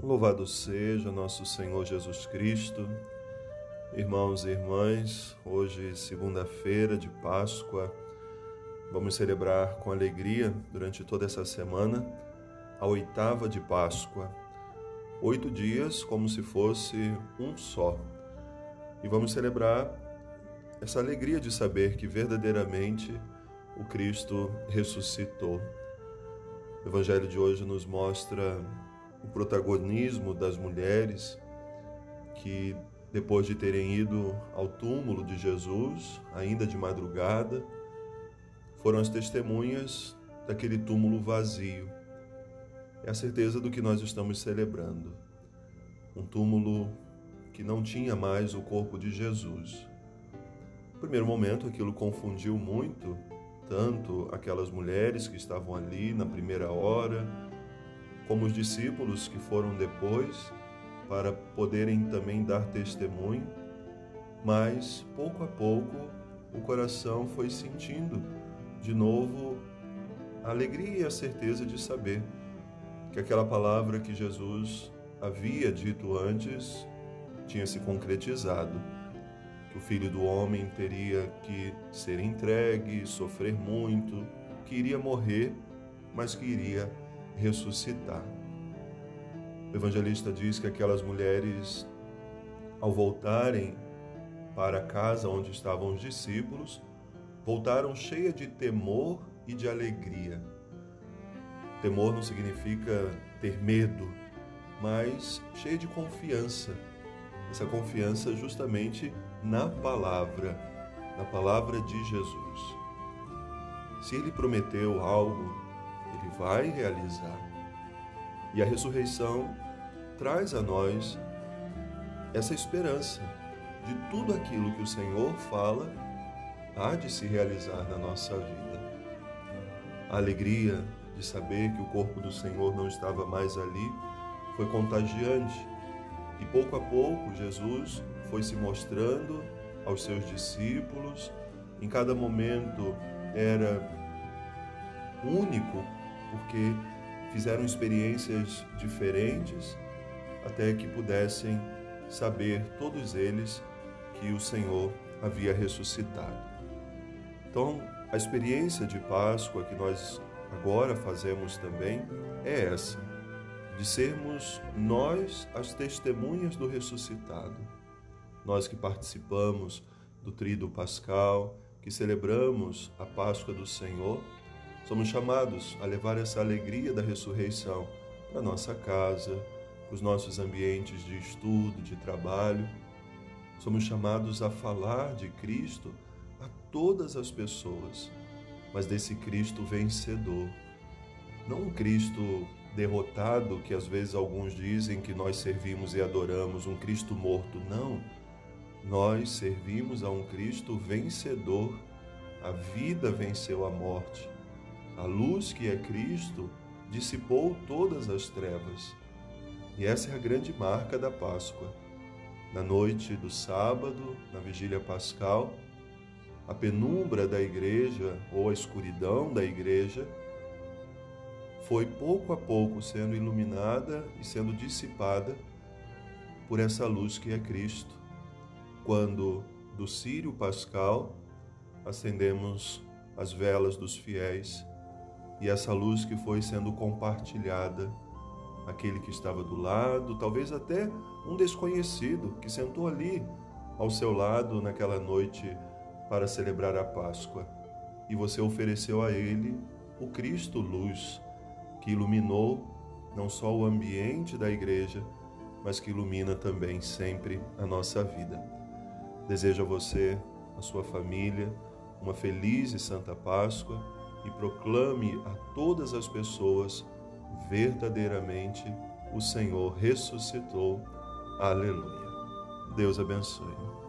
Louvado seja nosso Senhor Jesus Cristo. Irmãos e irmãs, hoje, segunda-feira de Páscoa, vamos celebrar com alegria durante toda essa semana a oitava de Páscoa. Oito dias como se fosse um só. E vamos celebrar essa alegria de saber que verdadeiramente o Cristo ressuscitou. O Evangelho de hoje nos mostra o protagonismo das mulheres que, depois de terem ido ao túmulo de Jesus, ainda de madrugada, foram as testemunhas daquele túmulo vazio. É a certeza do que nós estamos celebrando. Um túmulo que não tinha mais o corpo de Jesus. No primeiro momento, aquilo confundiu muito, tanto aquelas mulheres que estavam ali na primeira hora, como os discípulos que foram depois para poderem também dar testemunho, mas pouco a pouco o coração foi sentindo de novo a alegria e a certeza de saber que aquela palavra que Jesus havia dito antes tinha se concretizado, que o filho do homem teria que ser entregue, sofrer muito, que iria morrer, mas que iria ressuscitar. O evangelista diz que aquelas mulheres, ao voltarem para a casa onde estavam os discípulos, voltaram cheias de temor e de alegria. Temor não significa ter medo, mas cheia de confiança. Essa confiança justamente na palavra, na palavra de Jesus. Se ele prometeu algo, ele vai realizar. E a ressurreição traz a nós essa esperança de tudo aquilo que o Senhor fala há de se realizar na nossa vida. A alegria de saber que o corpo do Senhor não estava mais ali foi contagiante e pouco a pouco Jesus foi se mostrando aos seus discípulos. Em cada momento era único porque fizeram experiências diferentes até que pudessem saber todos eles que o Senhor havia ressuscitado. Então, a experiência de Páscoa que nós agora fazemos também é essa, de sermos nós as testemunhas do ressuscitado. Nós que participamos do Tríduo Pascal, que celebramos a Páscoa do Senhor, Somos chamados a levar essa alegria da ressurreição para nossa casa, para os nossos ambientes de estudo, de trabalho. Somos chamados a falar de Cristo a todas as pessoas, mas desse Cristo vencedor. Não um Cristo derrotado, que às vezes alguns dizem que nós servimos e adoramos, um Cristo morto. Não. Nós servimos a um Cristo vencedor. A vida venceu a morte. A luz que é Cristo dissipou todas as trevas. E essa é a grande marca da Páscoa. Na noite do sábado, na vigília pascal, a penumbra da igreja ou a escuridão da igreja foi pouco a pouco sendo iluminada e sendo dissipada por essa luz que é Cristo. Quando do Sírio Pascal acendemos as velas dos fiéis e essa luz que foi sendo compartilhada, aquele que estava do lado, talvez até um desconhecido que sentou ali ao seu lado naquela noite para celebrar a Páscoa. E você ofereceu a ele o Cristo luz, que iluminou não só o ambiente da igreja, mas que ilumina também sempre a nossa vida. Desejo a você, a sua família, uma feliz e santa Páscoa e proclame a todas as pessoas verdadeiramente o Senhor ressuscitou. Aleluia. Deus abençoe.